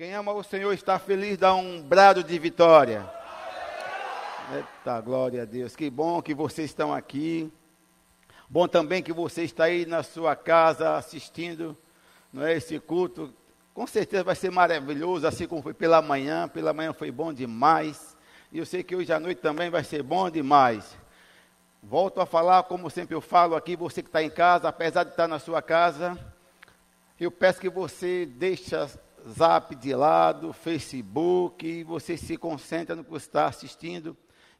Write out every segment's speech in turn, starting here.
Quem ama o Senhor está feliz, dá um brado de vitória. Eita, glória a Deus. Que bom que vocês estão aqui. Bom também que você está aí na sua casa assistindo não é, esse culto. Com certeza vai ser maravilhoso, assim como foi pela manhã. Pela manhã foi bom demais. E eu sei que hoje à noite também vai ser bom demais. Volto a falar, como sempre eu falo aqui, você que está em casa, apesar de estar na sua casa, eu peço que você deixe Zap de lado, Facebook, e você se concentra no que você está assistindo.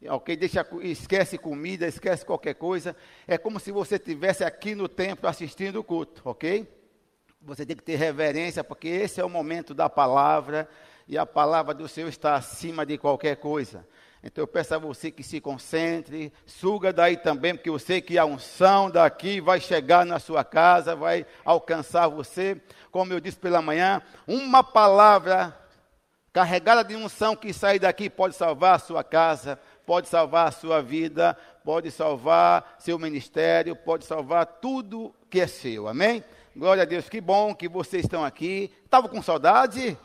Ok, deixa, esquece comida, esquece qualquer coisa. É como se você estivesse aqui no templo assistindo o culto, ok? Você tem que ter reverência, porque esse é o momento da palavra, e a palavra do Senhor está acima de qualquer coisa. Então eu peço a você que se concentre, suga daí também, porque eu sei que a unção daqui vai chegar na sua casa, vai alcançar você. Como eu disse pela manhã, uma palavra carregada de unção que sai daqui pode salvar a sua casa, pode salvar a sua vida, pode salvar seu ministério, pode salvar tudo que é seu. Amém? Glória a Deus, que bom que vocês estão aqui. Estava com saudade?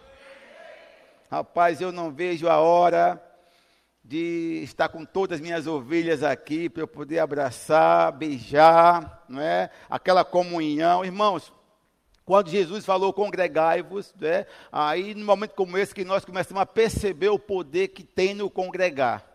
Rapaz, eu não vejo a hora de estar com todas as minhas ovelhas aqui, para eu poder abraçar, beijar, não é? Aquela comunhão. Irmãos, quando Jesus falou congregai-vos, né? aí num momento como esse que nós começamos a perceber o poder que tem no congregar.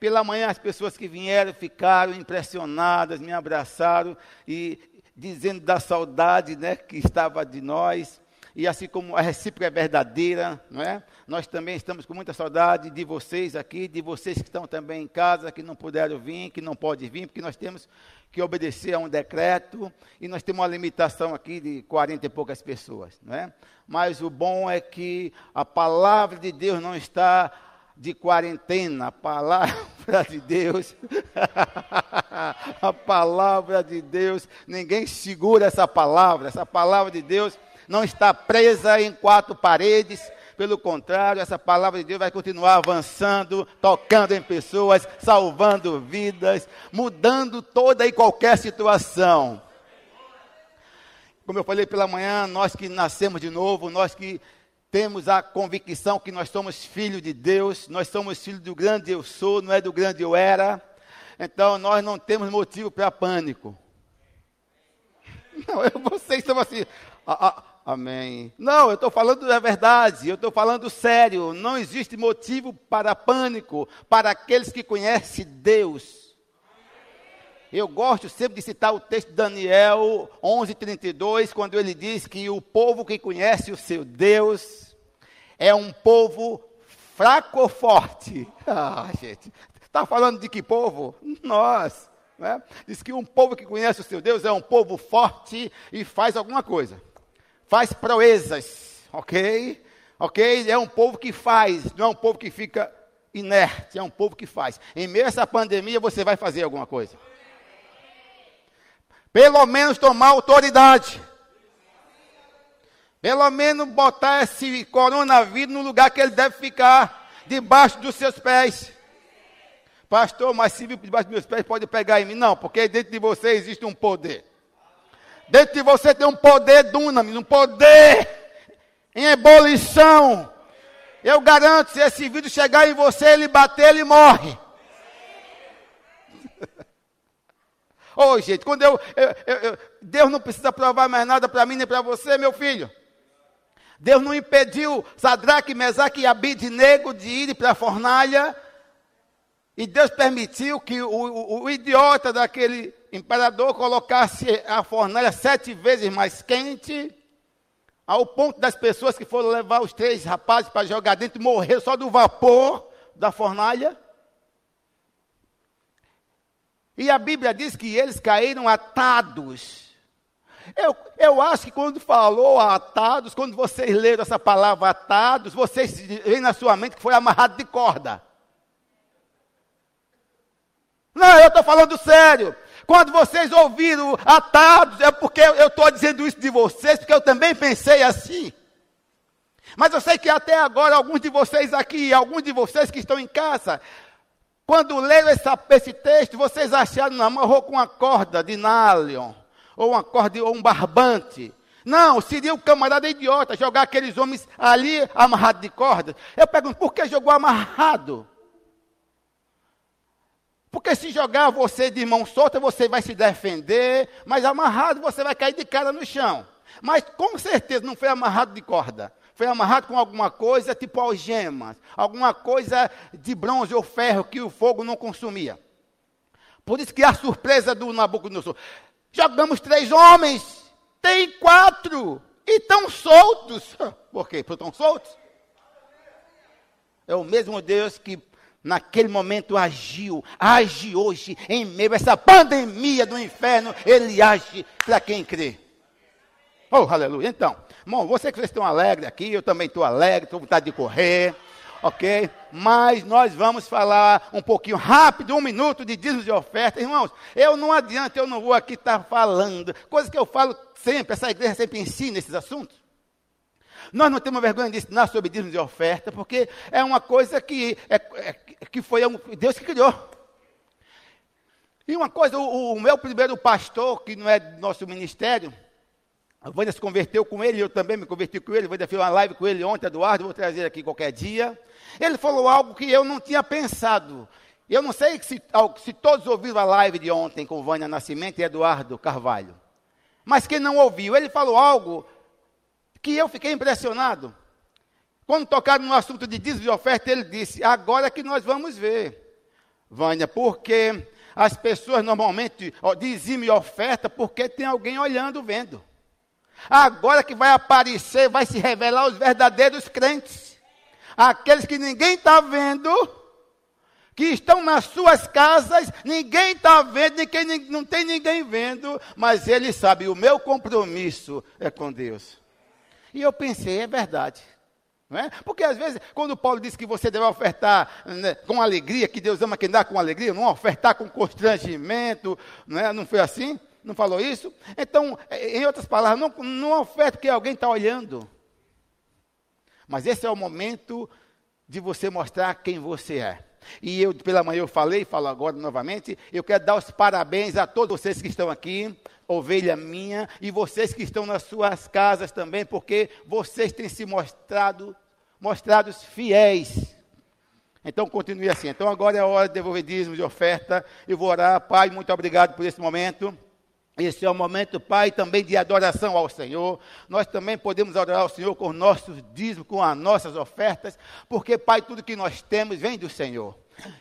Pela manhã as pessoas que vieram ficaram impressionadas, me abraçaram e dizendo da saudade né, que estava de nós e assim como a recíproca é verdadeira, não é? Nós também estamos com muita saudade de vocês aqui, de vocês que estão também em casa, que não puderam vir, que não podem vir, porque nós temos que obedecer a um decreto e nós temos uma limitação aqui de 40 e poucas pessoas, não é? Mas o bom é que a palavra de Deus não está de quarentena, a palavra de Deus, a palavra de Deus, ninguém segura essa palavra, essa palavra de Deus não está presa em quatro paredes. Pelo contrário, essa palavra de Deus vai continuar avançando, tocando em pessoas, salvando vidas, mudando toda e qualquer situação. Como eu falei pela manhã, nós que nascemos de novo, nós que temos a convicção que nós somos filhos de Deus, nós somos filhos do grande eu sou, não é do grande eu era. Então nós não temos motivo para pânico. Não, eu, vocês estão assim. A, a, Amém. Não, eu estou falando da verdade, eu estou falando sério. Não existe motivo para pânico para aqueles que conhecem Deus. Eu gosto sempre de citar o texto de Daniel 11:32, quando ele diz que o povo que conhece o seu Deus é um povo fraco ou forte. Ah, gente, está falando de que povo? Nós. Né? Diz que um povo que conhece o seu Deus é um povo forte e faz alguma coisa faz proezas, ok? Ok? É um povo que faz, não é um povo que fica inerte, é um povo que faz. Em meio a essa pandemia, você vai fazer alguma coisa. Pelo menos tomar autoridade. Pelo menos botar esse coronavírus no lugar que ele deve ficar, debaixo dos seus pés. Pastor, mas se debaixo dos meus pés, pode pegar em mim. Não, porque dentro de você existe um poder. Dentro de você tem um poder dunamis, um poder em ebulição. Eu garanto, se esse vídeo chegar em você, ele bater, ele morre. Ô oh, gente, quando eu, eu, eu, Deus não precisa provar mais nada para mim nem para você, meu filho. Deus não impediu Sadraque, Mesaque e Abidnego de ir para a fornalha. E Deus permitiu que o, o, o idiota daquele imperador colocasse a fornalha sete vezes mais quente, ao ponto das pessoas que foram levar os três rapazes para jogar dentro morrer só do vapor da fornalha. E a Bíblia diz que eles caíram atados. Eu, eu acho que quando falou atados, quando vocês leram essa palavra atados, vocês veem na sua mente que foi amarrado de corda. Não, eu estou falando sério. Quando vocês ouviram atados, é porque eu estou dizendo isso de vocês, porque eu também pensei assim. Mas eu sei que até agora, alguns de vocês aqui, alguns de vocês que estão em casa, quando leram essa, esse texto, vocês acharam, amarrou com uma corda de nylon, ou uma corda, ou um barbante. Não, seria o camarada idiota jogar aqueles homens ali amarrados de cordas. Eu pergunto, por que jogou amarrado? Porque se jogar você de mão solta, você vai se defender, mas amarrado você vai cair de cara no chão. Mas com certeza não foi amarrado de corda. Foi amarrado com alguma coisa tipo algemas, alguma coisa de bronze ou ferro que o fogo não consumia. Por isso que a surpresa do Nabucodonosor. Jogamos três homens, tem quatro, e estão soltos. Por quê? Porque estão soltos? É o mesmo Deus que naquele momento agiu, age hoje, em meio a essa pandemia do inferno, ele age para quem crê. Oh, aleluia. Então, irmão, você que vocês estão alegres aqui, eu também estou alegre, estou com vontade de correr, ok? Mas nós vamos falar um pouquinho rápido, um minuto de dízimos e ofertas. Irmãos, eu não adianta, eu não vou aqui estar tá falando, coisa que eu falo sempre, essa igreja sempre ensina esses assuntos. Nós não temos vergonha de ensinar sobre dízimos e oferta, porque é uma coisa que, é, é, que foi Deus que criou. E uma coisa, o, o, meu primeiro pastor, que não é do nosso ministério, a Vânia se converteu com ele, eu também me converti com ele, Vânia fez uma live com ele ontem, Eduardo, vou trazer aqui qualquer dia. Ele falou algo que eu não tinha pensado. Eu não sei se, se todos ouviram a live de ontem com Vânia Nascimento e Eduardo Carvalho. Mas quem não ouviu, ele falou algo que eu fiquei impressionado. Quando tocaram no assunto de dízimo de oferta, ele disse: agora que nós vamos ver, Vânia, porque as pessoas normalmente dizem oferta porque tem alguém olhando, vendo. Agora que vai aparecer, vai se revelar os verdadeiros crentes. Aqueles que ninguém está vendo, que estão nas suas casas, ninguém está vendo, ninguém, não tem ninguém vendo, mas ele sabe, o meu compromisso é com Deus. E eu pensei, é verdade. Não é? Porque às vezes, quando Paulo diz que você deve ofertar né, com alegria, que Deus ama quem dá com alegria, não ofertar com constrangimento, não, é? não foi assim? Não falou isso? Então, em outras palavras, não, não oferta porque alguém está olhando. Mas esse é o momento de você mostrar quem você é. E eu, pela manhã, eu falei, falo agora novamente, eu quero dar os parabéns a todos vocês que estão aqui, ovelha minha, e vocês que estão nas suas casas também, porque vocês têm se mostrado, mostrados fiéis. Então continue assim. Então agora é a hora de devolver dízimos de oferta. Eu vou orar, Pai, muito obrigado por esse momento. Esse é o momento, Pai, também de adoração ao Senhor. Nós também podemos adorar ao Senhor com nossos dízimos, com as nossas ofertas, porque, Pai, tudo que nós temos vem do Senhor.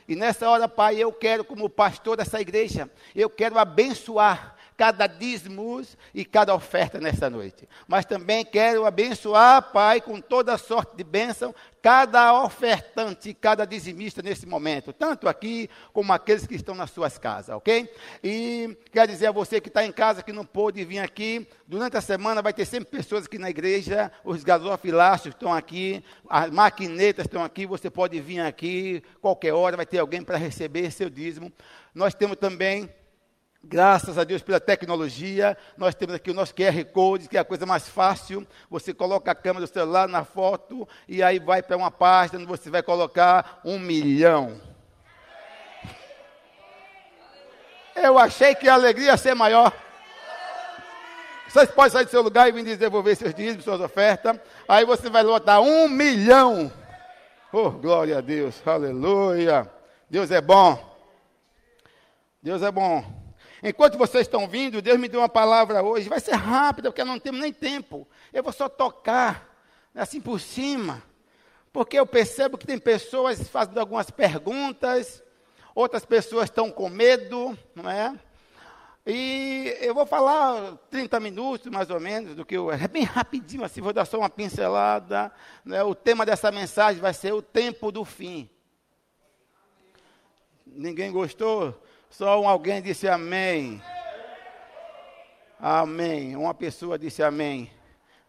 E nessa hora, Pai, eu quero, como pastor dessa igreja, eu quero abençoar cada dízimos e cada oferta nessa noite. Mas também quero abençoar, Pai, com toda sorte de bênção, cada ofertante, cada dizimista nesse momento, tanto aqui como aqueles que estão nas suas casas, ok? E quero dizer a você que está em casa, que não pôde vir aqui, durante a semana vai ter sempre pessoas aqui na igreja, os gasofilácios estão aqui, as maquinetas estão aqui, você pode vir aqui, qualquer hora vai ter alguém para receber seu dízimo. Nós temos também Graças a Deus pela tecnologia, nós temos aqui o nosso QR Code, que é a coisa mais fácil. Você coloca a câmera do celular na foto e aí vai para uma página onde você vai colocar um milhão. Eu achei que a alegria ia ser maior. Vocês podem sair do seu lugar e vir desenvolver seus dízimos, suas ofertas. Aí você vai lotar um milhão. Oh, glória a Deus, aleluia. Deus é bom. Deus é bom. Enquanto vocês estão vindo, Deus me deu uma palavra hoje. Vai ser rápida, porque não temos nem tempo. Eu vou só tocar, assim por cima. Porque eu percebo que tem pessoas fazendo algumas perguntas, outras pessoas estão com medo, não é? E eu vou falar 30 minutos, mais ou menos, do que eu. É bem rapidinho, assim, vou dar só uma pincelada. Né? O tema dessa mensagem vai ser o tempo do fim. Ninguém gostou? Só um, alguém disse amém. Amém. Uma pessoa disse amém.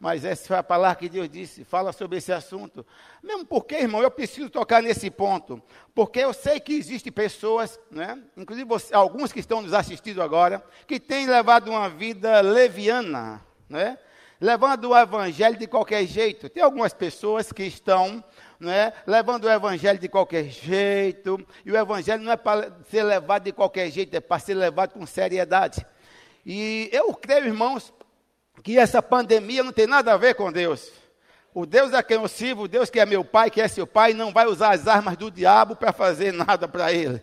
Mas essa foi a palavra que Deus disse. Fala sobre esse assunto. Mesmo porque, irmão, eu preciso tocar nesse ponto. Porque eu sei que existem pessoas, né? inclusive você, alguns que estão nos assistindo agora, que têm levado uma vida leviana, né? levando o evangelho de qualquer jeito. Tem algumas pessoas que estão é? levando o evangelho de qualquer jeito. E o evangelho não é para ser levado de qualquer jeito, é para ser levado com seriedade. E eu creio, irmãos, que essa pandemia não tem nada a ver com Deus. O Deus a quem eu sirvo, o Deus que é meu pai, que é seu pai, não vai usar as armas do diabo para fazer nada para ele.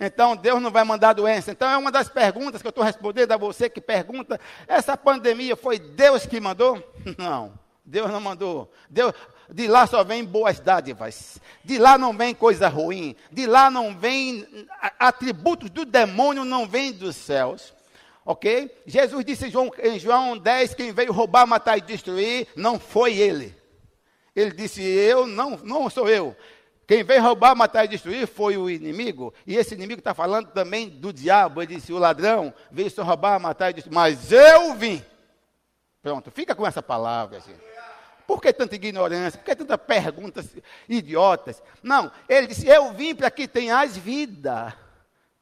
Então Deus não vai mandar doença. Então é uma das perguntas que eu estou respondendo a você que pergunta: essa pandemia foi Deus que mandou? Não, Deus não mandou. Deus, de lá só vem boas dádivas. De lá não vem coisa ruim. De lá não vem atributos do demônio, não vem dos céus. Ok? Jesus disse em João, em João 10: quem veio roubar, matar e destruir, não foi ele. Ele disse: Eu não, não sou eu. Quem veio roubar, matar e destruir foi o inimigo. E esse inimigo está falando também do diabo. Ele disse: O ladrão veio só roubar, matar e destruir. Mas eu vim. Pronto, fica com essa palavra. Assim. Por que tanta ignorância? Por que tantas perguntas idiotas? Não, ele disse: Eu vim para que tenhas vida.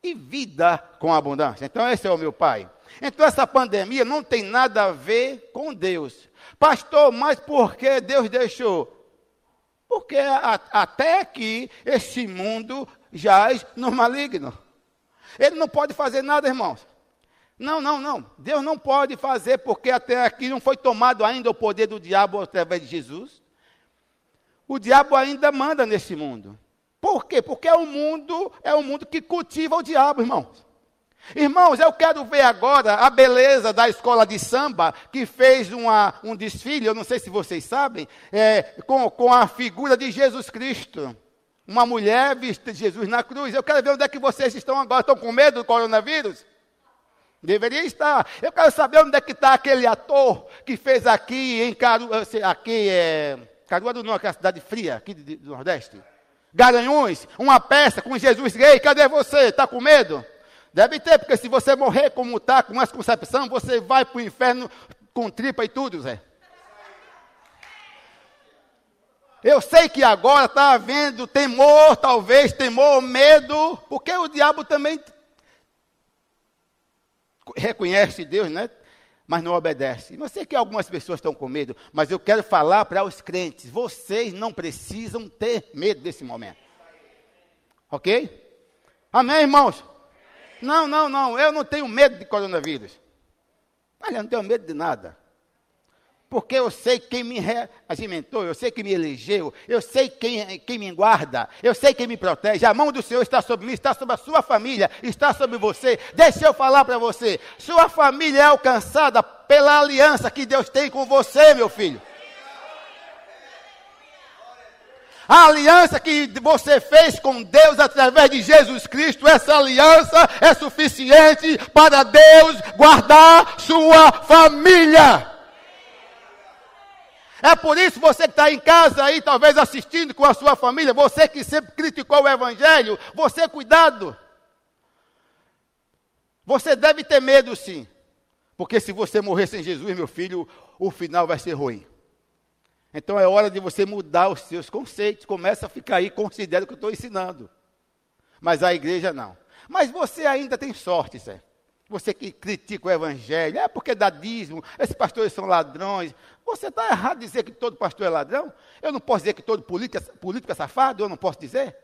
E vida com abundância. Então, esse é o meu pai. Então, essa pandemia não tem nada a ver com Deus. Pastor, mas por que Deus deixou? Porque a, até aqui esse mundo jaz no maligno. Ele não pode fazer nada, irmãos. Não, não, não. Deus não pode fazer porque até aqui não foi tomado ainda o poder do diabo através de Jesus. O diabo ainda manda nesse mundo. Por quê? Porque é um mundo, é um mundo que cultiva o diabo, irmãos. Irmãos, eu quero ver agora a beleza da escola de samba que fez uma, um desfile, eu não sei se vocês sabem, é, com, com a figura de Jesus Cristo. Uma mulher vista de Jesus na cruz. Eu quero ver onde é que vocês estão agora. Estão com medo do coronavírus? Deveria estar. Eu quero saber onde é que está aquele ator que fez aqui em Caruaru, aqui é, Caruaru não, é a cidade fria, aqui do Nordeste. Garanhuns, uma peça com Jesus gay. Cadê você? Está com medo? Deve ter, porque se você morrer como está, com essa concepção, você vai para o inferno com tripa e tudo, Zé. Eu sei que agora está havendo temor, talvez temor, medo, porque o diabo também reconhece Deus, né? Mas não obedece. Não sei que algumas pessoas estão com medo, mas eu quero falar para os crentes: vocês não precisam ter medo desse momento. Ok? Amém, irmãos? Não, não, não, eu não tenho medo de coronavírus. Olha, eu não tenho medo de nada. Porque eu sei quem me regimentou, eu sei quem me elegeu, eu sei quem, quem me guarda, eu sei quem me protege. A mão do Senhor está sobre mim, está sobre a sua família, está sobre você. Deixa eu falar para você: sua família é alcançada pela aliança que Deus tem com você, meu filho. A aliança que você fez com Deus através de Jesus Cristo, essa aliança é suficiente para Deus guardar sua família. É por isso você que está em casa aí, talvez assistindo com a sua família, você que sempre criticou o Evangelho, você cuidado. Você deve ter medo sim. Porque se você morrer sem Jesus, meu filho, o final vai ser ruim. Então é hora de você mudar os seus conceitos. Começa a ficar aí, considera o que eu estou ensinando. Mas a igreja não. Mas você ainda tem sorte, Zé. Você que critica o evangelho, é porque dá dízimo, esses pastores são ladrões. Você está errado dizer que todo pastor é ladrão? Eu não posso dizer que todo político, é, político é safado, eu não posso dizer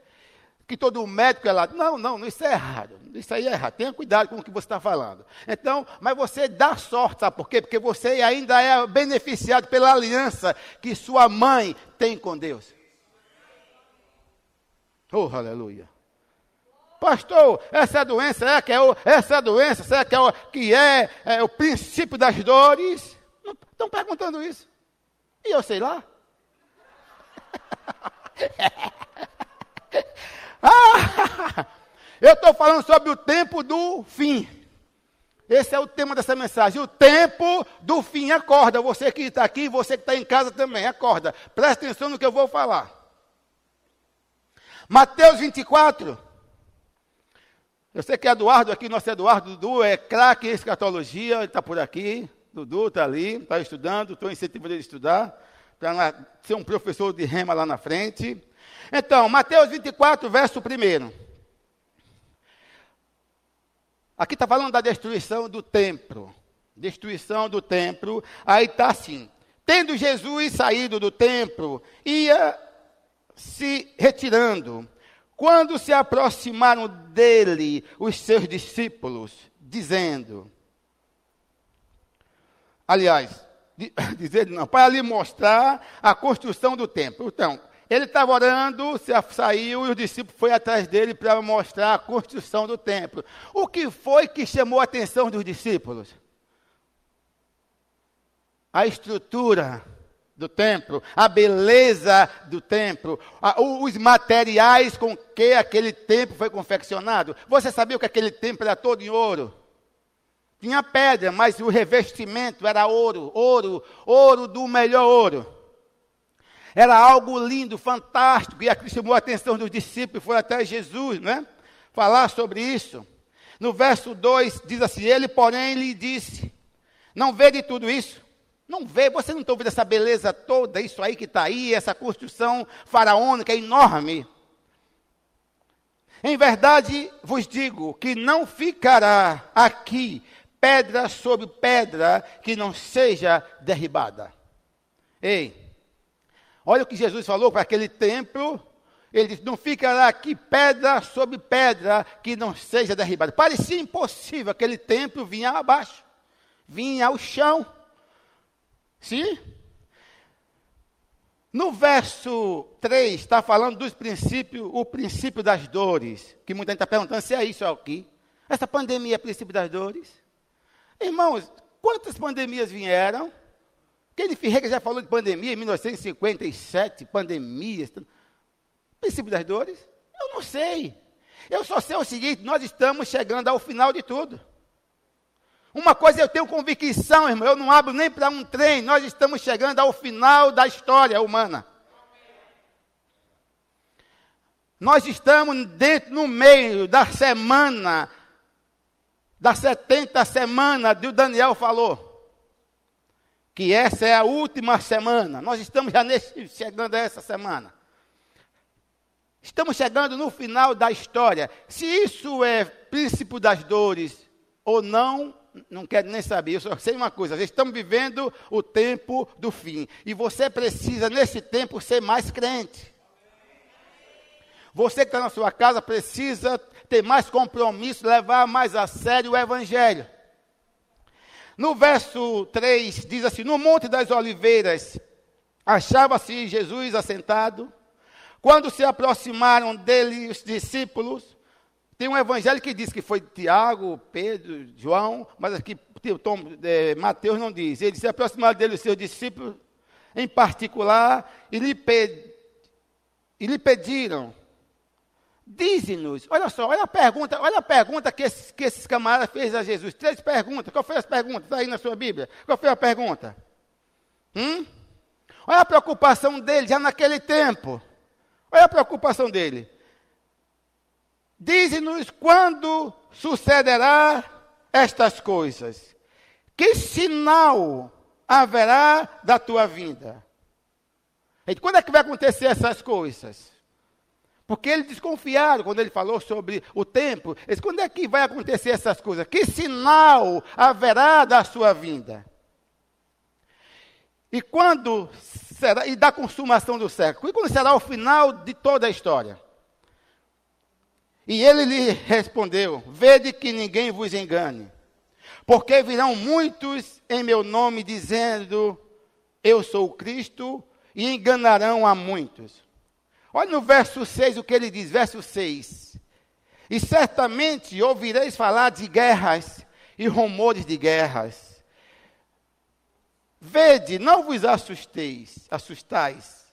que todo médico é lá. Não, não, isso é errado. Isso aí é errado. Tenha cuidado com o que você está falando. Então, mas você dá sorte, sabe por quê? Porque você ainda é beneficiado pela aliança que sua mãe tem com Deus. Oh, aleluia. Pastor, essa doença, será que é o, essa doença, será que é o, que é, é o princípio das dores? Estão perguntando isso. E eu sei lá. Ah, eu estou falando sobre o tempo do fim. Esse é o tema dessa mensagem. O tempo do fim. Acorda. Você que está aqui, você que está em casa também. Acorda. Presta atenção no que eu vou falar. Mateus 24. Eu sei que Eduardo aqui, nosso Eduardo Dudu, é craque em escatologia, ele está por aqui. Dudu está ali, está estudando, estou incentivando ele a estudar, para ser um professor de rema lá na frente. Então, Mateus 24, verso 1. Aqui está falando da destruição do templo. Destruição do templo. Aí está assim: Tendo Jesus saído do templo, ia se retirando. Quando se aproximaram dele os seus discípulos, dizendo: Aliás, dizer não, para lhe mostrar a construção do templo. Então, ele estava orando, saiu e o discípulo foi atrás dele para mostrar a construção do templo. O que foi que chamou a atenção dos discípulos? A estrutura do templo, a beleza do templo, a, os materiais com que aquele templo foi confeccionado. Você sabia que aquele templo era todo em ouro? Tinha pedra, mas o revestimento era ouro, ouro, ouro do melhor ouro. Era algo lindo, fantástico, e aqui chamou a atenção dos discípulos, foi até Jesus, né? Falar sobre isso. No verso 2 diz assim: Ele, porém, lhe disse: Não vê de tudo isso? Não vê, você não está ouvindo essa beleza toda, isso aí que está aí, essa construção faraônica enorme. Em verdade vos digo que não ficará aqui pedra sobre pedra que não seja derribada. Ei, olha o que Jesus falou para aquele templo. Ele disse: Não ficará aqui pedra sobre pedra que não seja derribada. Parecia impossível aquele templo vinha abaixo, vinha ao chão. Sim? No verso 3, está falando dos princípios, o princípio das dores. Que muita gente está perguntando se é isso aqui. Essa pandemia é princípio das dores? Irmãos, quantas pandemias vieram? Kenneth Ferreira já falou de pandemia em 1957, pandemias. Princípio das dores? Eu não sei. Eu só sei o seguinte: nós estamos chegando ao final de tudo. Uma coisa eu tenho convicção, irmão, eu não abro nem para um trem, nós estamos chegando ao final da história humana. Nós estamos dentro, no meio da semana das 70 semanas que o Daniel falou. Que essa é a última semana. Nós estamos já nesse, chegando a essa semana. Estamos chegando no final da história. Se isso é princípio das dores ou não, não quero nem saber. Eu só sei uma coisa: estamos vivendo o tempo do fim. E você precisa, nesse tempo, ser mais crente. Você que está na sua casa precisa ter mais compromisso, levar mais a sério o Evangelho. No verso 3 diz assim: No Monte das Oliveiras achava-se Jesus assentado. Quando se aproximaram dele os discípulos, tem um evangelho que diz que foi Tiago, Pedro, João, mas aqui Tom, é, Mateus não diz. Eles se aproximaram dele, os seus discípulos, em particular, e lhe, e lhe pediram Dize-nos, olha só, olha a pergunta, olha a pergunta que esses, que esses camaradas fez a Jesus. Três perguntas. Qual foi as perguntas? Está aí na sua Bíblia. Qual foi a pergunta? Hum? Olha a preocupação dele já naquele tempo. Olha a preocupação dele. Dize-nos quando sucederá estas coisas. Que sinal haverá da tua vinda? Quando é que vai acontecer essas coisas? Porque eles desconfiaram quando ele falou sobre o tempo. Eles, quando é que vai acontecer essas coisas? Que sinal haverá da sua vinda? E quando será, e da consumação do século? E quando será o final de toda a história? E ele lhe respondeu: Vede que ninguém vos engane, porque virão muitos em meu nome dizendo: Eu sou o Cristo, e enganarão a muitos. Olha no verso 6 o que ele diz, verso 6. E certamente ouvireis falar de guerras e rumores de guerras. Vede, não vos assusteis, assustais,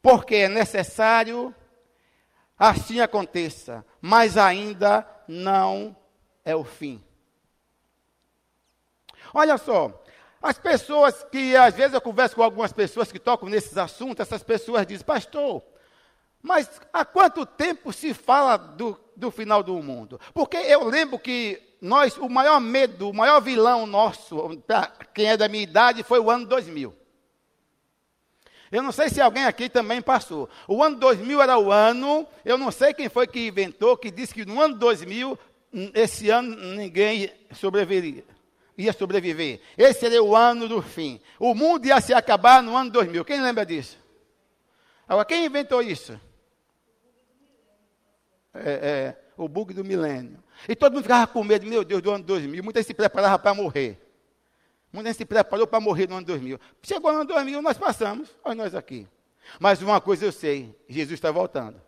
porque é necessário assim aconteça, mas ainda não é o fim. Olha só, as pessoas que às vezes eu converso com algumas pessoas que tocam nesses assuntos, essas pessoas dizem, pastor, mas há quanto tempo se fala do, do final do mundo? Porque eu lembro que nós, o maior medo, o maior vilão nosso, para quem é da minha idade, foi o ano 2000. Eu não sei se alguém aqui também passou. O ano 2000 era o ano, eu não sei quem foi que inventou, que disse que no ano 2000, esse ano ninguém sobreviveria. Ia sobreviver. Esse seria o ano do fim. O mundo ia se acabar no ano 2000. Quem lembra disso? Agora, quem inventou isso? é, é, o bug do milênio. E todo mundo ficava com medo, meu Deus, do ano 2000. Muitas se preparavam para morrer. Muita gente se preparou para morrer no ano 2000. Chegou no ano 2000, nós passamos, olha nós aqui. Mas uma coisa eu sei, Jesus está voltando.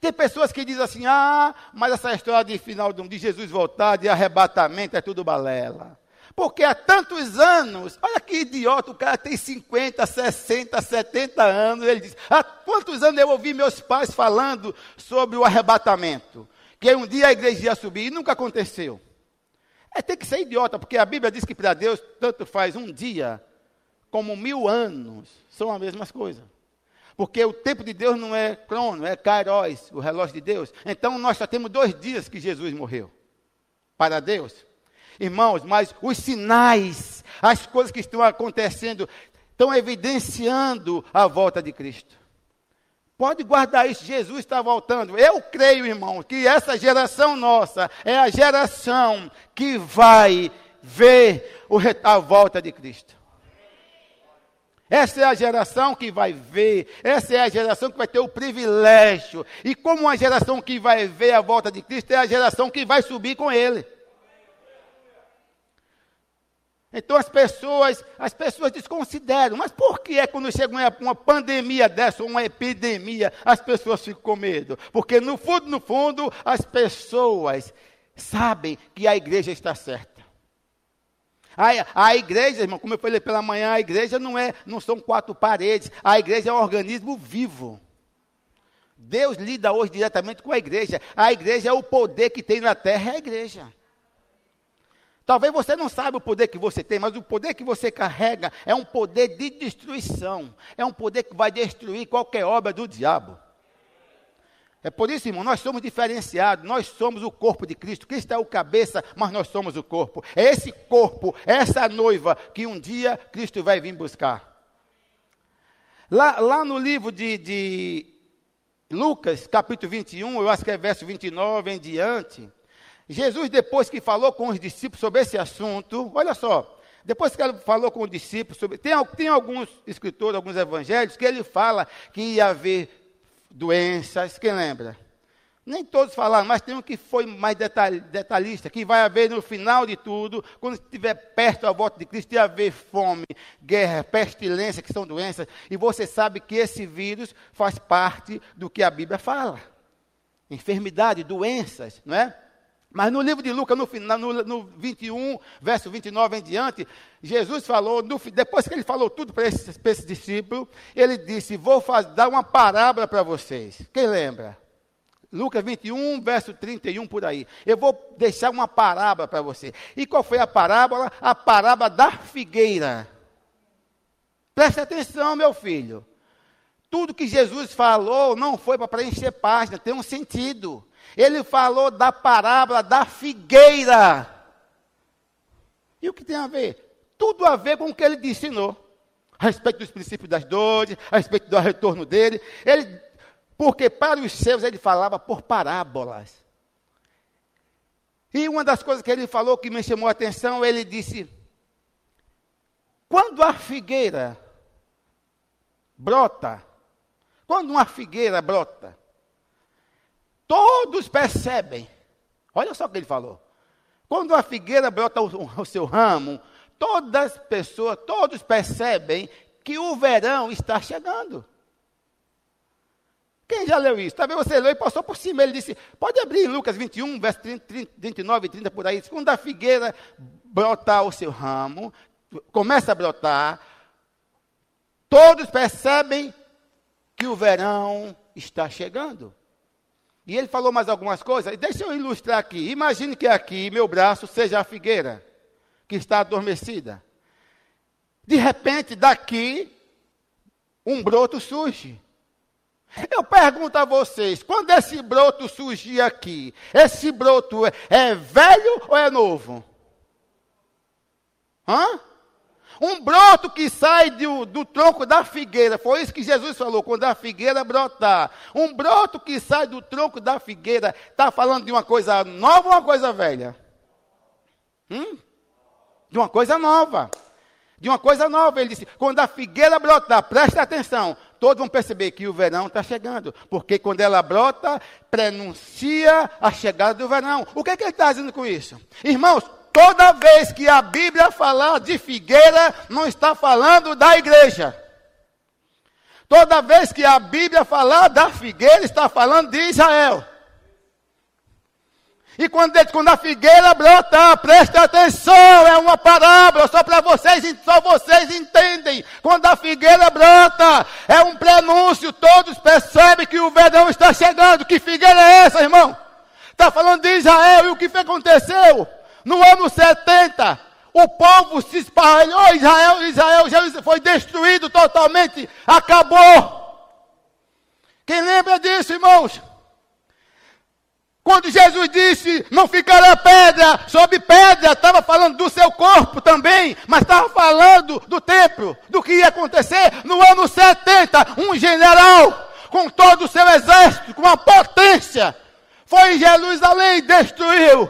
Tem pessoas que dizem assim, ah, mas essa história de final de Jesus voltar, de arrebatamento, é tudo balela. Porque há tantos anos, olha que idiota, o cara tem 50, 60, 70 anos, ele diz, há quantos anos eu ouvi meus pais falando sobre o arrebatamento? Que um dia a igreja ia subir e nunca aconteceu. É, tem que ser idiota, porque a Bíblia diz que para Deus tanto faz um dia como mil anos, são as mesmas coisas. Porque o tempo de Deus não é crono, é kairos, o relógio de Deus. Então nós só temos dois dias que Jesus morreu. Para Deus. Irmãos, mas os sinais, as coisas que estão acontecendo, estão evidenciando a volta de Cristo. Pode guardar isso, Jesus está voltando. Eu creio, irmão, que essa geração nossa é a geração que vai ver a volta de Cristo. Essa é a geração que vai ver, essa é a geração que vai ter o privilégio. E como uma geração que vai ver a volta de Cristo, é a geração que vai subir com Ele. Então as pessoas, as pessoas desconsideram. Mas por que é quando chega uma, uma pandemia dessa, uma epidemia, as pessoas ficam com medo? Porque no fundo, no fundo, as pessoas sabem que a igreja está certa. A, a igreja, irmão, como eu falei pela manhã, a igreja não é, não são quatro paredes. A igreja é um organismo vivo. Deus lida hoje diretamente com a igreja. A igreja é o poder que tem na terra, é a igreja. Talvez você não saiba o poder que você tem, mas o poder que você carrega é um poder de destruição. É um poder que vai destruir qualquer obra do diabo. É por isso, irmão, nós somos diferenciados, nós somos o corpo de Cristo. Cristo é o cabeça, mas nós somos o corpo. É esse corpo, essa noiva que um dia Cristo vai vir buscar. Lá, lá no livro de, de Lucas, capítulo 21, eu acho que é verso 29 em diante, Jesus, depois que falou com os discípulos sobre esse assunto, olha só, depois que ele falou com os discípulos sobre. Tem, tem alguns escritores, alguns evangelhos, que ele fala que ia haver doenças, quem lembra? Nem todos falaram, mas tem um que foi mais detalhista, que vai haver no final de tudo, quando estiver perto da volta de Cristo, ia haver fome, guerra, pestilência, que são doenças, e você sabe que esse vírus faz parte do que a Bíblia fala. Enfermidade, doenças, não é? Mas no livro de Lucas, no, no, no 21, verso 29 em diante, Jesus falou, no, depois que ele falou tudo para esse, esse discípulo, ele disse: Vou faz, dar uma parábola para vocês. Quem lembra? Lucas 21, verso 31 por aí. Eu vou deixar uma parábola para você. E qual foi a parábola? A parábola da figueira. Preste atenção, meu filho. Tudo que Jesus falou não foi para preencher página, tem um sentido. Ele falou da parábola da figueira. E o que tem a ver? Tudo a ver com o que ele ensinou. A respeito dos princípios das dores, a respeito do retorno dele. Ele, porque para os seus ele falava por parábolas. E uma das coisas que ele falou que me chamou a atenção, ele disse: quando a figueira brota, quando uma figueira brota, Todos percebem. Olha só o que ele falou. Quando a figueira brota o, o seu ramo, todas as pessoas, todos percebem que o verão está chegando. Quem já leu isso? Talvez você leu e passou por cima. Ele disse: pode abrir Lucas 21, verso 30, 30, 29 e 30 por aí. Quando a figueira brotar o seu ramo, começa a brotar, todos percebem que o verão está chegando. E ele falou mais algumas coisas. Deixa eu ilustrar aqui. Imagine que aqui meu braço seja a figueira que está adormecida. De repente, daqui, um broto surge. Eu pergunto a vocês, quando esse broto surgir aqui, esse broto é, é velho ou é novo? Hã? Um broto que sai do, do tronco da figueira. Foi isso que Jesus falou, quando a figueira brotar. Um broto que sai do tronco da figueira. Está falando de uma coisa nova ou uma coisa velha? Hum? De uma coisa nova. De uma coisa nova. Ele disse: quando a figueira brotar, preste atenção. Todos vão perceber que o verão está chegando. Porque quando ela brota, prenuncia a chegada do verão. O que, é que ele está dizendo com isso? Irmãos, toda vez que a Bíblia falar de figueira, não está falando da igreja. Toda vez que a Bíblia falar da figueira, está falando de Israel. E quando, quando a figueira brota, preste atenção, é uma parábola, só para vocês, só vocês entendem. Quando a figueira brota, é um prenúncio, todos percebem que o verão está chegando. Que figueira é essa, irmão? Está falando de Israel, e o que aconteceu? No ano 70, o povo se espalhou, Israel, Israel já foi destruído totalmente, acabou. Quem lembra disso, irmãos? Quando Jesus disse, não ficará pedra sobre pedra, estava falando do seu corpo também, mas estava falando do templo, do que ia acontecer no ano 70. Um general, com todo o seu exército, com uma potência, foi em Jerusalém e destruiu,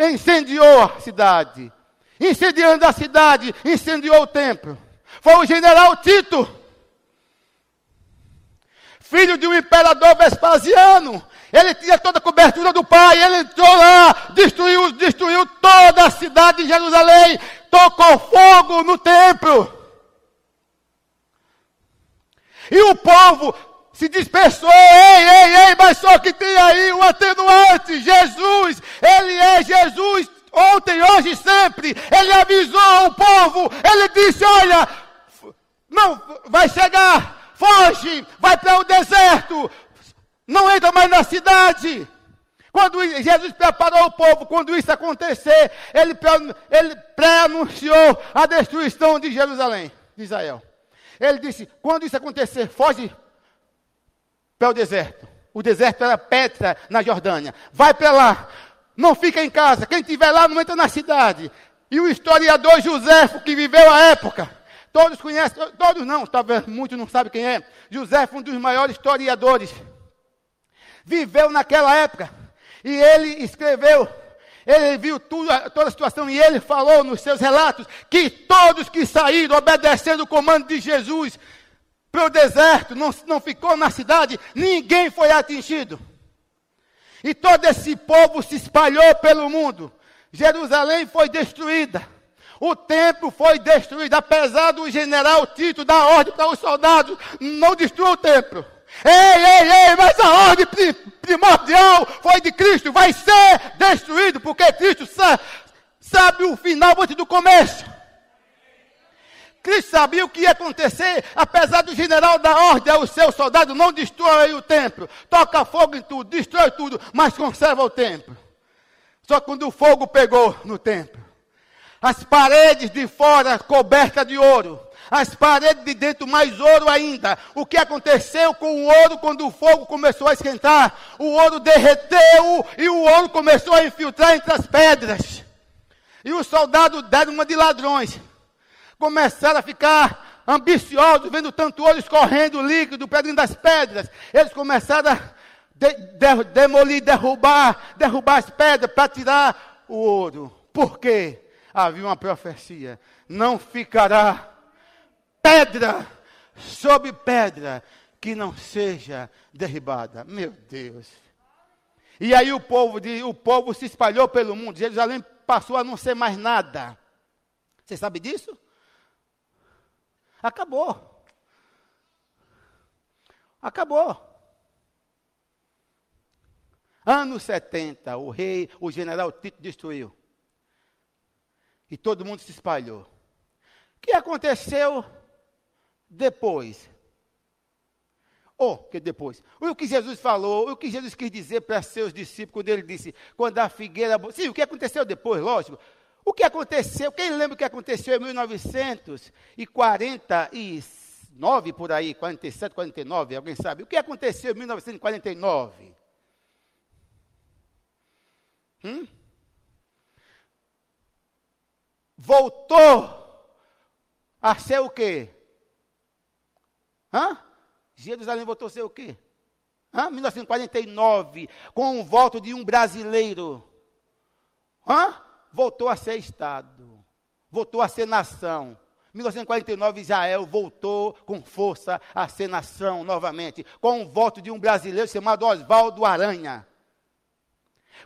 incendiou a cidade. Incendiando a cidade, incendiou o templo. Foi o general Tito, filho de um imperador Vespasiano, ele tinha toda a cobertura do pai, ele entrou lá, destruiu, destruiu toda a cidade de Jerusalém, tocou fogo no templo. E o povo se dispersou, ei, ei, ei, mas só que tem aí um atenuante, Jesus, ele é Jesus ontem, hoje e sempre. Ele avisou o povo, ele disse: olha, não, vai chegar, foge, vai para o deserto, não entra mais na cidade. Quando Jesus preparou o povo, quando isso acontecer, ele, ele pré-anunciou a destruição de Jerusalém, de Israel. Ele disse: quando isso acontecer, foge para o deserto. O deserto era Petra, na Jordânia. Vai para lá. Não fica em casa. Quem estiver lá não entra na cidade. E o historiador José, que viveu a época, todos conhecem, todos não, talvez muitos não sabem quem é. José foi um dos maiores historiadores viveu naquela época. E ele escreveu, ele viu tudo, toda a situação e ele falou nos seus relatos que todos que saíram obedecendo o comando de Jesus para o deserto, não, não ficou na cidade, ninguém foi atingido. E todo esse povo se espalhou pelo mundo. Jerusalém foi destruída. O templo foi destruído, apesar do general Tito dar ordem para os soldados, não destrua o templo. Ei, ei, ei, mas a ordem primordial foi de Cristo, vai ser destruído, porque Cristo sabe, sabe o final antes do começo. Cristo sabia o que ia acontecer, apesar do general dar ordem aos seus soldados, não destrói o templo, toca fogo em tudo, destrói tudo, mas conserva o templo. Só quando o fogo pegou no templo, as paredes de fora cobertas de ouro, as paredes de dentro mais ouro ainda. O que aconteceu com o ouro quando o fogo começou a esquentar? O ouro derreteu e o ouro começou a infiltrar entre as pedras. E os soldados deram uma de ladrões. Começaram a ficar ambiciosos, vendo tanto ouro escorrendo líquido dentro das pedras. Eles começaram a de, de, demolir, derrubar, derrubar as pedras para tirar o ouro. Por quê? Havia uma profecia: não ficará pedra sobre pedra que não seja derribada. Meu Deus. E aí o povo, o povo se espalhou pelo mundo. Jerusalém passou a não ser mais nada. Você sabe disso? Acabou. Acabou. Anos 70, o rei, o general Tito destruiu. E todo mundo se espalhou. O que aconteceu depois. Ou, oh, que depois. O que Jesus falou, o que Jesus quis dizer para seus discípulos quando ele disse, quando a figueira. Sim, o que aconteceu depois, lógico. O que aconteceu? Quem lembra o que aconteceu em 1949, por aí, 47, 49, alguém sabe? O que aconteceu em 1949? Hum? Voltou a ser o quê? Hã? Jerusalém voltou a ser o quê? Hã? 1949, com o voto de um brasileiro. Hã? Voltou a ser Estado. Voltou a ser nação. 1949, Israel voltou com força a ser nação novamente, com o voto de um brasileiro chamado Oswaldo Aranha.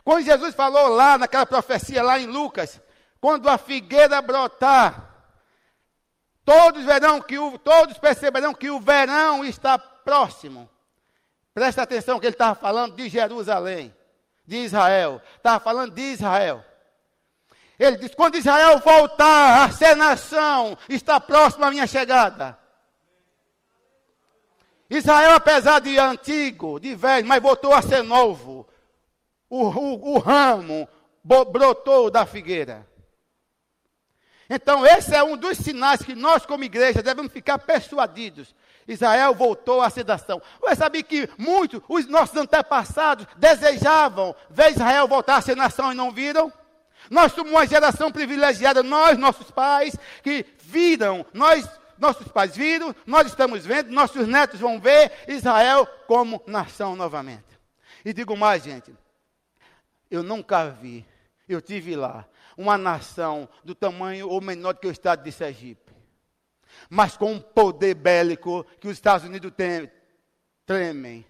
Quando Jesus falou lá naquela profecia lá em Lucas, quando a figueira brotar, todos verão que o, todos perceberão que o verão está próximo. Presta atenção que ele estava falando de Jerusalém, de Israel. Estava falando de Israel. Ele diz: quando Israel voltar a ser nação, está próximo a minha chegada. Israel, apesar de antigo, de velho, mas voltou a ser novo. O, o, o ramo brotou da figueira. Então, esse é um dos sinais que nós, como igreja, devemos ficar persuadidos Israel voltou à sedação. Você sabia que muitos, os nossos antepassados, desejavam ver Israel voltar a ser nação e não viram? Nós somos uma geração privilegiada, nós, nossos pais, que viram, nós, nossos pais viram, nós estamos vendo, nossos netos vão ver Israel como nação novamente. E digo mais, gente, eu nunca vi, eu tive lá, uma nação do tamanho ou menor do que o estado de Sergipe mas com um poder bélico que os Estados Unidos tem, tremem.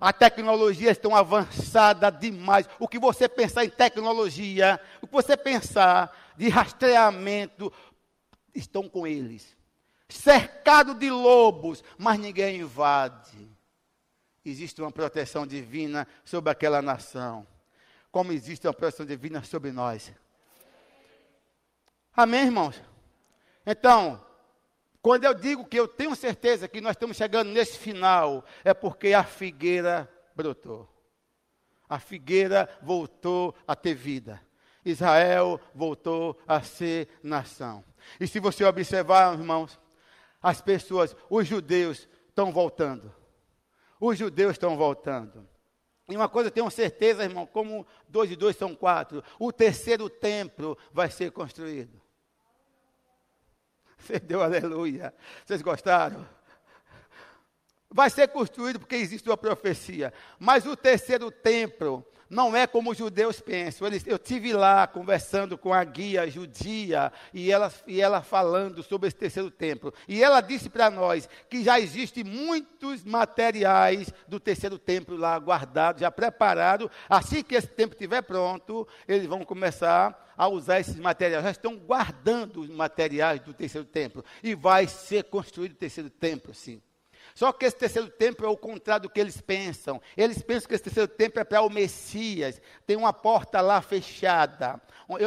A tecnologia está avançada demais. O que você pensar em tecnologia, o que você pensar de rastreamento, estão com eles. Cercado de lobos, mas ninguém invade. Existe uma proteção divina sobre aquela nação, como existe uma proteção divina sobre nós. Amém, irmãos? Então, quando eu digo que eu tenho certeza que nós estamos chegando nesse final, é porque a figueira brotou. A figueira voltou a ter vida. Israel voltou a ser nação. E se você observar, irmãos, as pessoas, os judeus estão voltando. Os judeus estão voltando. E uma coisa eu tenho certeza, irmão, como dois e dois são quatro, o terceiro templo vai ser construído. Você deu aleluia. Vocês gostaram? Vai ser construído porque existe uma profecia. Mas o terceiro templo não é como os judeus pensam. Eles, eu tive lá conversando com a guia judia e ela, e ela falando sobre esse terceiro templo. E ela disse para nós que já existem muitos materiais do terceiro templo lá guardados, já preparados. Assim que esse templo estiver pronto, eles vão começar a usar esses materiais. Já estão guardando os materiais do terceiro templo. E vai ser construído o terceiro templo, sim. Só que esse terceiro templo é o contrário do que eles pensam. Eles pensam que esse terceiro templo é para o Messias. Tem uma porta lá fechada.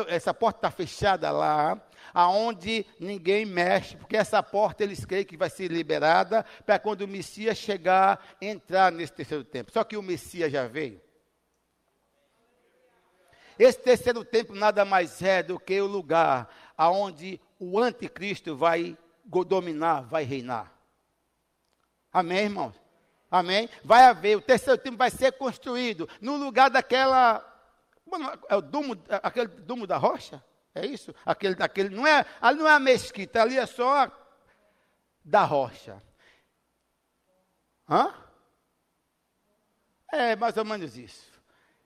essa porta está fechada lá, aonde ninguém mexe, porque essa porta eles creem que vai ser liberada para quando o Messias chegar, entrar nesse terceiro templo. Só que o Messias já veio. Esse terceiro templo nada mais é do que o lugar aonde o anticristo vai dominar, vai reinar. Amém, irmãos? Amém? Vai haver, o terceiro templo vai ser construído no lugar daquela. É o dumo, aquele dumo da rocha? É isso? Aquele, aquele, não é, ali não é a mesquita, ali é só a, da rocha. Hã? É mais ou menos isso.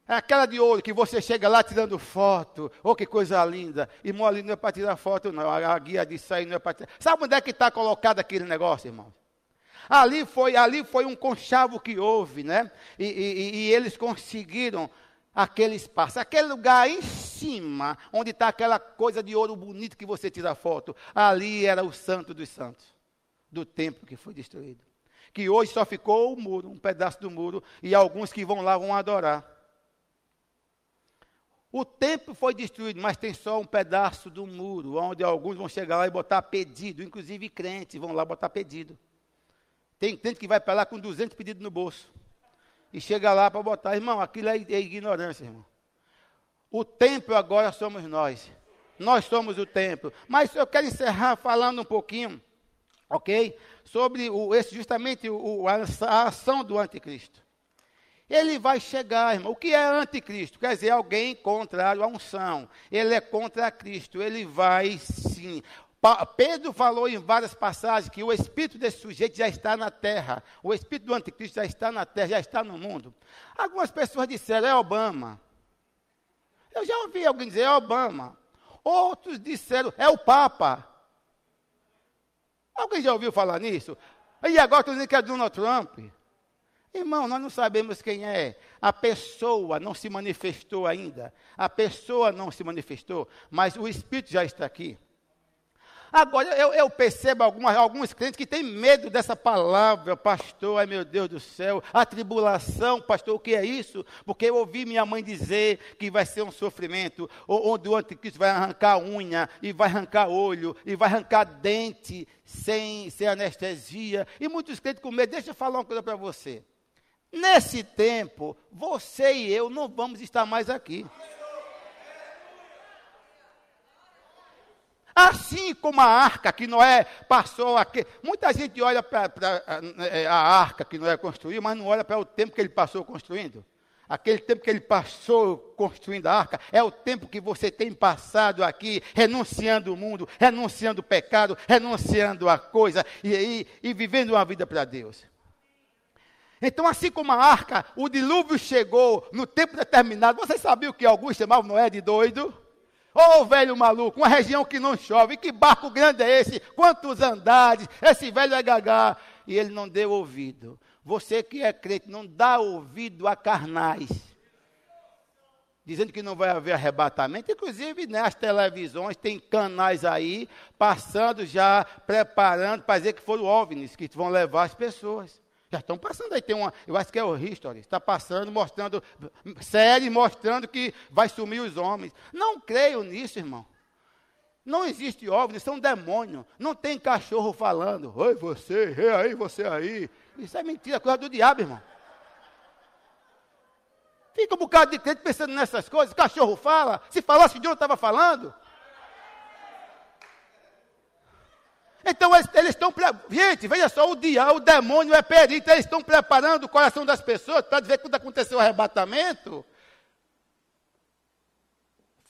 É aquela de ouro que você chega lá tirando foto. Oh, que coisa linda. Irmão, ali não é para tirar foto, não. A guia disse aí não é para tirar. Sabe onde é que está colocado aquele negócio, irmão? Ali foi, ali foi um conchavo que houve, né? E, e, e eles conseguiram aquele espaço, aquele lugar em cima, onde está aquela coisa de ouro bonito que você tira foto. Ali era o santo dos santos, do templo que foi destruído. Que hoje só ficou o muro, um pedaço do muro, e alguns que vão lá vão adorar. O templo foi destruído, mas tem só um pedaço do muro, onde alguns vão chegar lá e botar pedido, inclusive crentes vão lá botar pedido. Tem gente que vai para lá com 200 pedidos no bolso. E chega lá para botar, irmão, aquilo é, é ignorância, irmão. O templo agora somos nós. Nós somos o templo. Mas eu quero encerrar falando um pouquinho, ok? Sobre o, esse, justamente o, a, a ação do anticristo. Ele vai chegar, irmão. O que é anticristo? Quer dizer, alguém contrário à unção. Ele é contra Cristo. Ele vai sim. Pedro falou em várias passagens que o espírito desse sujeito já está na terra. O espírito do anticristo já está na terra, já está no mundo. Algumas pessoas disseram, é Obama. Eu já ouvi alguém dizer, é Obama. Outros disseram, é o Papa. Alguém já ouviu falar nisso? E agora estou dizendo que é Donald Trump. Irmão, nós não sabemos quem é. a pessoa não se manifestou ainda. A pessoa não se manifestou, mas o Espírito já está aqui. Agora, eu, eu percebo algumas, alguns crentes que têm medo dessa palavra, pastor, ai meu Deus do céu, a tribulação, pastor, o que é isso? Porque eu ouvi minha mãe dizer que vai ser um sofrimento, onde o anticristo vai arrancar unha, e vai arrancar olho, e vai arrancar dente, sem, sem anestesia. E muitos crentes com medo. Deixa eu falar uma coisa para você. Nesse tempo, você e eu não vamos estar mais aqui. Assim como a arca que Noé passou aqui. Muita gente olha para a, a arca que Noé construiu, mas não olha para o tempo que ele passou construindo. Aquele tempo que ele passou construindo a arca é o tempo que você tem passado aqui, renunciando o mundo, renunciando o pecado, renunciando a coisa e, e, e vivendo uma vida para Deus. Então, assim como a arca, o dilúvio chegou no tempo determinado. Você sabia o que alguns chamavam Noé de doido? Ô oh, velho maluco, uma região que não chove, que barco grande é esse? Quantos andares? Esse velho é gagá. E ele não deu ouvido. Você que é crente, não dá ouvido a carnais. Dizendo que não vai haver arrebatamento. Inclusive, nas televisões, tem canais aí, passando já, preparando para dizer que foram OVNIs que vão levar as pessoas. Já estão passando aí, tem uma, eu acho que é o History, está passando, mostrando, série mostrando que vai sumir os homens. Não creio nisso, irmão. Não existe OVNI, são demônios. Não tem cachorro falando, oi você, ei aí, você aí. Isso é mentira, coisa do diabo, irmão. Fica um bocado de crente pensando nessas coisas. Cachorro fala, se falasse o Deus estava falando. Então eles estão. Gente, veja só, o diabo, o demônio é perito, eles estão preparando o coração das pessoas para ver quando aconteceu o arrebatamento.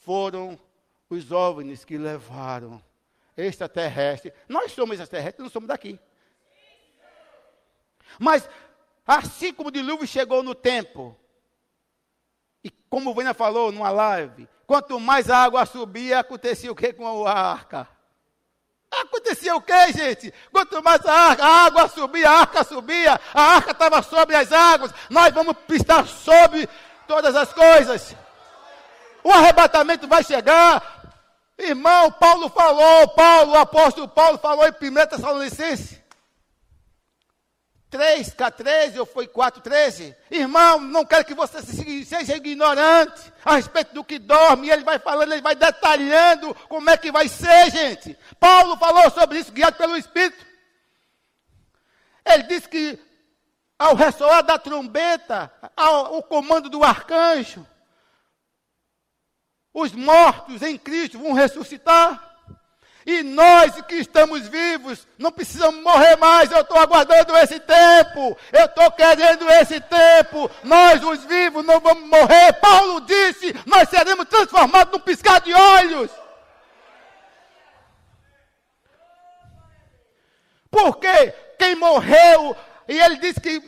Foram os OVNIs que levaram extraterrestre. Nós somos extraterrestres, não somos daqui. Mas, assim como o dilúvio chegou no tempo, e como o Vânia falou numa live, quanto mais a água subia, acontecia o que com a arca? Acontecia o que, gente? Quanto mais a, arca, a água subia, a arca subia, a arca estava sobre as águas, nós vamos estar sobre todas as coisas. O arrebatamento vai chegar. Irmão, Paulo falou, Paulo, o apóstolo Paulo falou em 1 Tessalonicenses 3, K13 ou foi 4, 13? Irmão, não quero que você seja ignorante a respeito do que dorme. Ele vai falando, ele vai detalhando como é que vai ser, gente. Paulo falou sobre isso, guiado pelo Espírito. Ele disse que ao ressoar da trombeta, ao, ao comando do arcanjo, os mortos em Cristo vão ressuscitar. E nós que estamos vivos, não precisamos morrer mais. Eu estou aguardando esse tempo. Eu estou querendo esse tempo. Nós, os vivos, não vamos morrer. Paulo disse: nós seremos transformados num piscar de olhos. Porque quem morreu, e ele disse que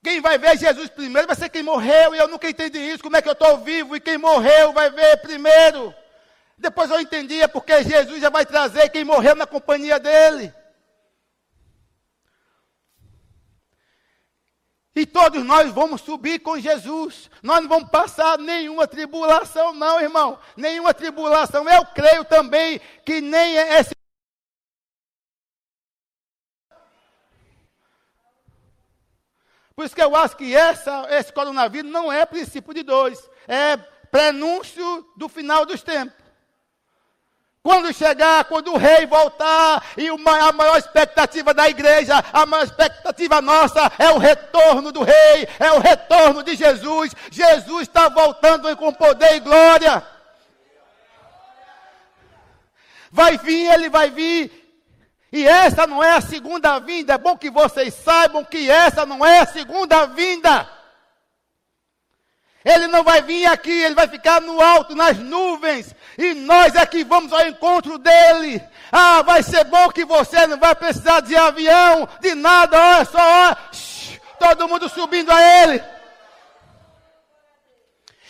quem vai ver Jesus primeiro vai ser quem morreu, e eu nunca entendi isso. Como é que eu estou vivo e quem morreu vai ver primeiro? Depois eu entendi, é porque Jesus já vai trazer quem morreu na companhia dele. E todos nós vamos subir com Jesus. Nós não vamos passar nenhuma tribulação, não, irmão. Nenhuma tribulação. Eu creio também que nem esse. Por isso que eu acho que essa, esse coronavírus não é princípio de dois. É prenúncio do final dos tempos. Quando chegar, quando o rei voltar, e a maior expectativa da igreja, a maior expectativa nossa é o retorno do rei, é o retorno de Jesus. Jesus está voltando com poder e glória. Vai vir, ele vai vir. E essa não é a segunda vinda. É bom que vocês saibam que essa não é a segunda vinda. Ele não vai vir aqui, ele vai ficar no alto, nas nuvens. E nós é que vamos ao encontro dele. Ah, vai ser bom que você não vai precisar de avião, de nada, olha só, shh, todo mundo subindo a ele.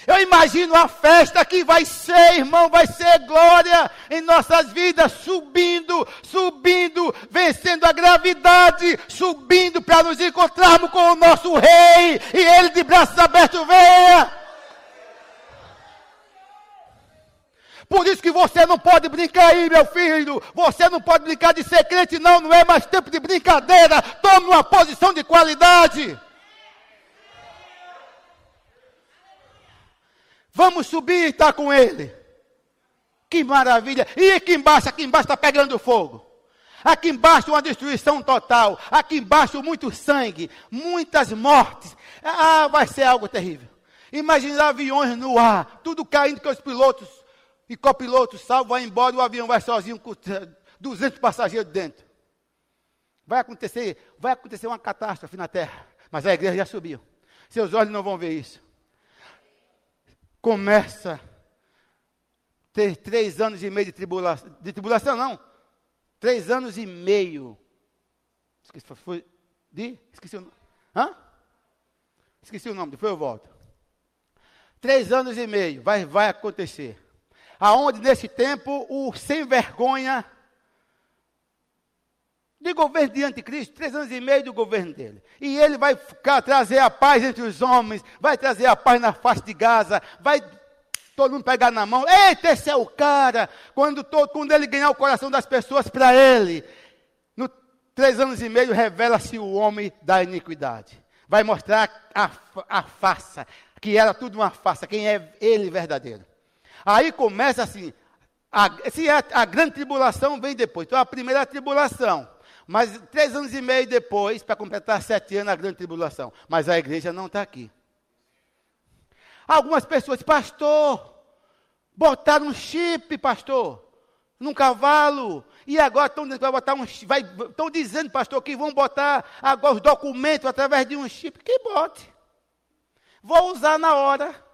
Eu imagino a festa que vai ser, irmão, vai ser glória em nossas vidas, subindo, subindo, vencendo a gravidade, subindo para nos encontrarmos com o nosso rei e ele de braços abertos venha. Por isso que você não pode brincar aí, meu filho. Você não pode brincar de ser crente, não. Não é mais tempo de brincadeira. Tome uma posição de qualidade. Vamos subir e estar com ele. Que maravilha. E aqui embaixo, aqui embaixo está pegando fogo. Aqui embaixo uma destruição total. Aqui embaixo muito sangue, muitas mortes. Ah, vai ser algo terrível. Imagina aviões no ar, tudo caindo com os pilotos e copiloto salvo, vai embora o avião vai sozinho com 200 passageiros dentro. Vai acontecer, vai acontecer uma catástrofe na terra, mas a igreja já subiu. Seus olhos não vão ver isso. Começa a ter três anos e meio de tribulação, de tribulação não, três anos e meio. Esqueci, foi, de, esqueci o nome. Hã? Esqueci o nome, depois eu volto. Três anos e meio, vai, vai acontecer aonde nesse tempo o sem vergonha de governo de anticristo, três anos e meio do governo dele. E ele vai ficar, trazer a paz entre os homens, vai trazer a paz na face de Gaza, vai todo mundo pegar na mão. Eita, esse é o cara! Quando, todo, quando ele ganhar o coração das pessoas para ele, no três anos e meio revela-se o homem da iniquidade. Vai mostrar a, a farsa, que era tudo uma farsa, quem é ele verdadeiro. Aí começa assim, a, se a, a grande tribulação vem depois. Então a primeira tribulação. Mas três anos e meio depois, para completar sete anos, a grande tribulação. Mas a igreja não está aqui. Algumas pessoas, pastor, botaram um chip, pastor, num cavalo. E agora estão dizendo, vai botar um, estão dizendo, pastor, que vão botar agora os documentos através de um chip. Que bote. Vou usar na hora.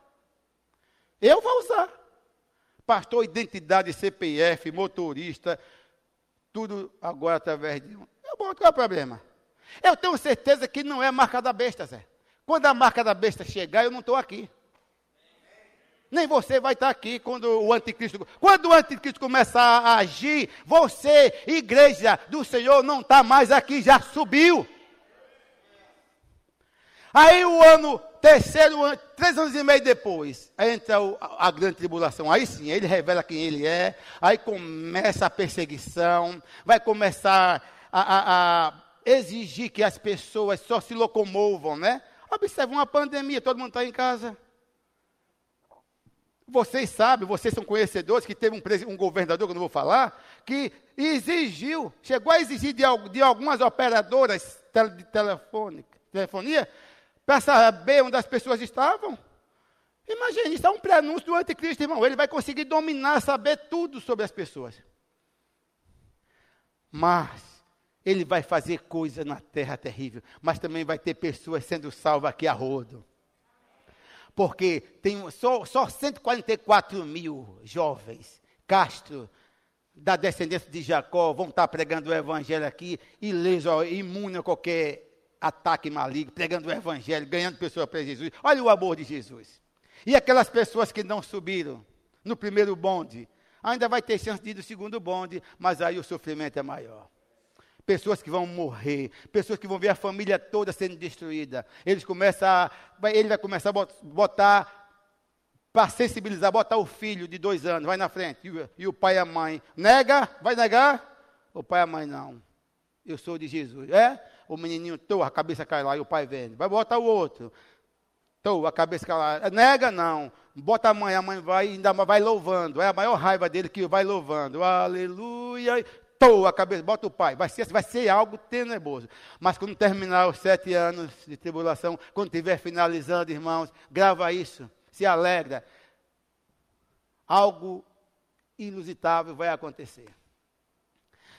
Eu vou usar. Pastor, identidade, CPF, motorista, tudo agora através de um. Eu boto, qual é o problema? Eu tenho certeza que não é a marca da besta, Zé. Quando a marca da besta chegar, eu não estou aqui. Nem você vai estar aqui quando o anticristo. Quando o anticristo começar a agir, você, igreja do Senhor, não está mais aqui, já subiu. Aí o ano terceiro três anos e meio depois, entra a, grande tribulação. Aí sim, ele revela quem ele é. Aí começa a perseguição. Vai começar a, a, a exigir que as pessoas só se locomovam, né? Observe uma pandemia, todo mundo está em casa. Vocês sabem, vocês são conhecedores que teve um, um, governador, que eu não vou falar, que exigiu, chegou a exigir de, de algumas operadoras de telefone, telefonia para saber onde as pessoas estavam. Imagine, isso é um prenúncio do anticristo, irmão. Ele vai conseguir dominar, saber tudo sobre as pessoas. Mas ele vai fazer coisa na terra terrível. Mas também vai ter pessoas sendo salvas aqui a rodo. Porque tem só, só 144 mil jovens, Castro, da descendência de Jacó, vão estar pregando o evangelho aqui, ileso, imune a qualquer ataque maligno, pregando o evangelho, ganhando pessoas para Jesus. Olha o amor de Jesus. E aquelas pessoas que não subiram no primeiro bonde, ainda vai ter chance de ir no segundo bonde, mas aí o sofrimento é maior. Pessoas que vão morrer, pessoas que vão ver a família toda sendo destruída. Eles começam a, ele vai começar a botar para sensibilizar, botar o filho de dois anos, vai na frente, e, e o pai e a mãe. Nega? Vai negar? O pai e a mãe não. Eu sou de Jesus. É? O menininho, tô, a cabeça cai lá e o pai vende. Vai botar o outro. Tô, a cabeça cai lá. Nega não. Bota a mãe, a mãe vai ainda vai louvando. É a maior raiva dele que vai louvando. Aleluia. Tô, a cabeça, bota o pai. Vai ser, vai ser algo tenebroso. Mas quando terminar os sete anos de tribulação, quando estiver finalizando, irmãos, grava isso. Se alegra. Algo inusitável vai acontecer.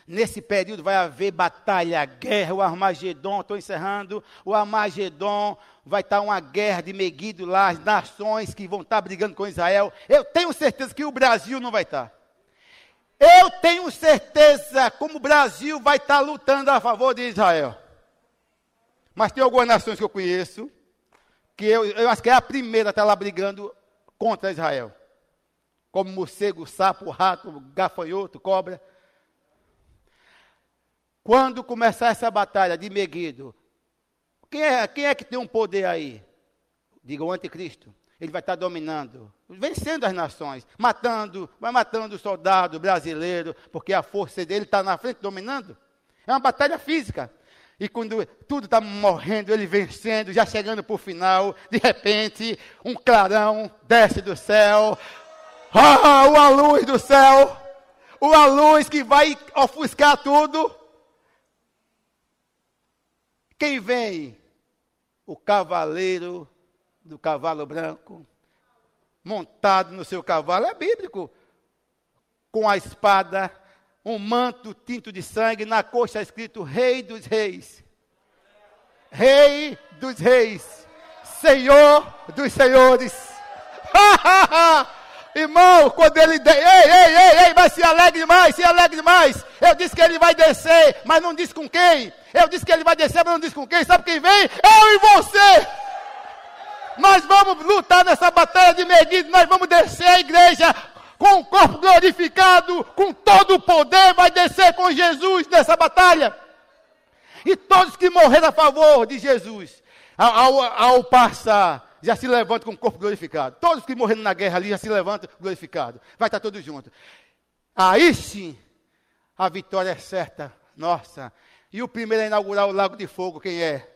Nesse período vai haver batalha, guerra, o Armagedon, estou encerrando, o Armagedon vai estar uma guerra de Meguido lá, as nações que vão estar brigando com Israel. Eu tenho certeza que o Brasil não vai estar. Eu tenho certeza como o Brasil vai estar lutando a favor de Israel. Mas tem algumas nações que eu conheço, que eu, eu acho que é a primeira a estar lá brigando contra Israel. Como morcego, sapo, rato, gafanhoto, cobra. Quando começar essa batalha de Meguido, quem é, quem é que tem um poder aí? Diga o anticristo. Ele vai estar dominando, vencendo as nações, matando, vai matando o soldado brasileiro, porque a força dele está na frente dominando. É uma batalha física. E quando tudo está morrendo, ele vencendo, já chegando para o final, de repente, um clarão desce do céu. Ah, uma luz do céu! Uma luz que vai ofuscar tudo. Quem vem? O cavaleiro do cavalo branco, montado no seu cavalo, é bíblico, com a espada, um manto tinto de sangue, na coxa escrito Rei dos Reis. Rei dos Reis, Senhor dos Senhores. Irmão, quando ele. De... Ei, ei, ei, ei, mas se alegre demais, se alegre demais. Eu disse que ele vai descer, mas não disse com quem. Eu disse que ele vai descer, mas não disse com quem. Sabe quem vem? Eu e você. Nós vamos lutar nessa batalha de Megiddo, nós vamos descer a igreja com o corpo glorificado, com todo o poder, vai descer com Jesus nessa batalha. E todos que morreram a favor de Jesus, ao, ao, ao passar, já se levantam com o corpo glorificado. Todos que morreram na guerra ali já se levantam glorificado. Vai estar todos juntos. Aí sim, a vitória é certa, nossa. E o primeiro a inaugurar o lago de fogo, quem é?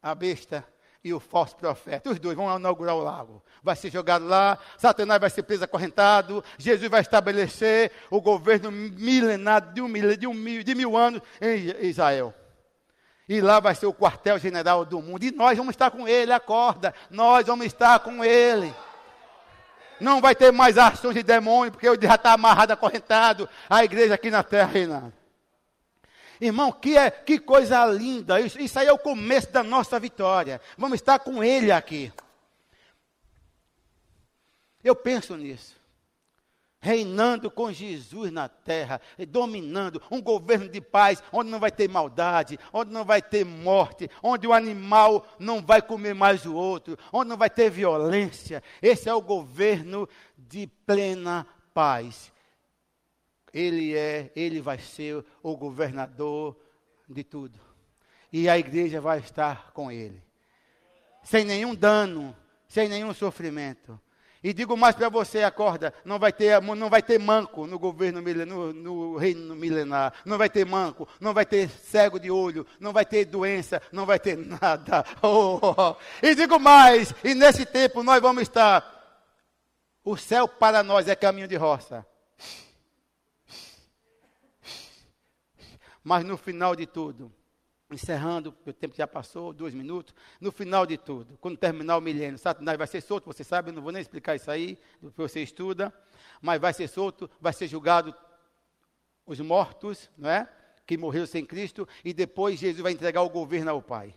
A besta e o falso profeta. Os dois vão inaugurar o lago. Vai ser jogado lá, Satanás vai ser preso acorrentado, Jesus vai estabelecer o governo milenar de, um, de, um, de mil anos em Israel. E lá vai ser o quartel-general do mundo. E nós vamos estar com ele, acorda. Nós vamos estar com ele. Não vai ter mais ações de demônio, porque ele já está amarrado, acorrentado. A igreja aqui na terra reinando. Irmão, que, é, que coisa linda. Isso, isso aí é o começo da nossa vitória. Vamos estar com Ele aqui. Eu penso nisso. Reinando com Jesus na terra, dominando um governo de paz, onde não vai ter maldade, onde não vai ter morte, onde o animal não vai comer mais o outro, onde não vai ter violência. Esse é o governo de plena paz. Ele é, ele vai ser o governador de tudo. E a igreja vai estar com ele. Sem nenhum dano, sem nenhum sofrimento. E digo mais para você, acorda, não vai ter, não vai ter manco no governo no, no reino milenar, não vai ter manco, não vai ter cego de olho, não vai ter doença, não vai ter nada. Oh, oh, oh. E digo mais, e nesse tempo nós vamos estar, o céu para nós é caminho de roça. Mas no final de tudo, encerrando, o tempo já passou, dois minutos, no final de tudo, quando terminar o milênio, Satanás vai ser solto, você sabe, eu não vou nem explicar isso aí, você estuda, mas vai ser solto, vai ser julgado os mortos, não é? Que morreram sem Cristo, e depois Jesus vai entregar o governo ao Pai.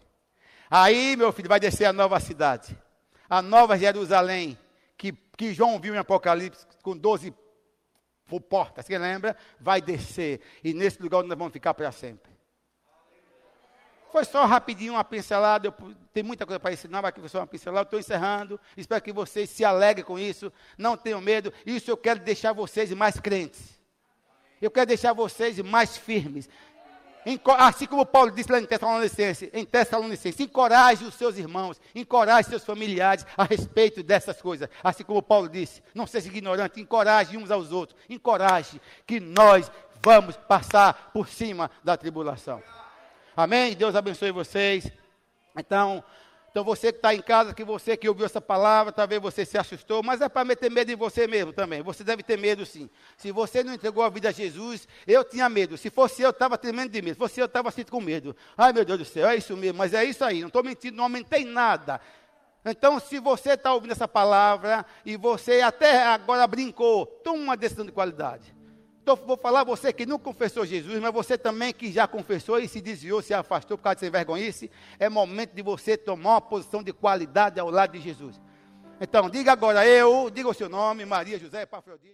Aí, meu filho, vai descer a nova cidade, a nova Jerusalém, que, que João viu em Apocalipse, com 12 por porta, você lembra? Vai descer. E nesse lugar nós vamos ficar para sempre. Foi só rapidinho uma pincelada. Eu, tem muita coisa para ensinar, mas aqui foi só uma pincelada. Estou encerrando. Espero que vocês se alegrem com isso. Não tenham medo. Isso eu quero deixar vocês mais crentes. Eu quero deixar vocês mais firmes. Assim como Paulo disse lá em Tessalonicense, em Tessalonicense, encoraje os seus irmãos, encoraje seus familiares a respeito dessas coisas. Assim como Paulo disse, não seja ignorante, encoraje uns aos outros, encoraje que nós vamos passar por cima da tribulação. Amém? Deus abençoe vocês. Então, então você que está em casa, que você que ouviu essa palavra, talvez você se assustou, mas é para meter medo em você mesmo também. Você deve ter medo sim. Se você não entregou a vida a Jesus, eu tinha medo. Se fosse eu, estava tremendo de medo. Se fosse eu, estava assim com medo. Ai meu Deus do céu, é isso mesmo, mas é isso aí, não estou mentindo, não aumentei nada. Então, se você está ouvindo essa palavra e você até agora brincou, toma uma decisão de qualidade. Então, vou falar você que não confessou Jesus, mas você também que já confessou e se desviou, se afastou por causa de sem vergonhice, é momento de você tomar uma posição de qualidade ao lado de Jesus. Então, diga agora eu, diga o seu nome, Maria José Epafrodito.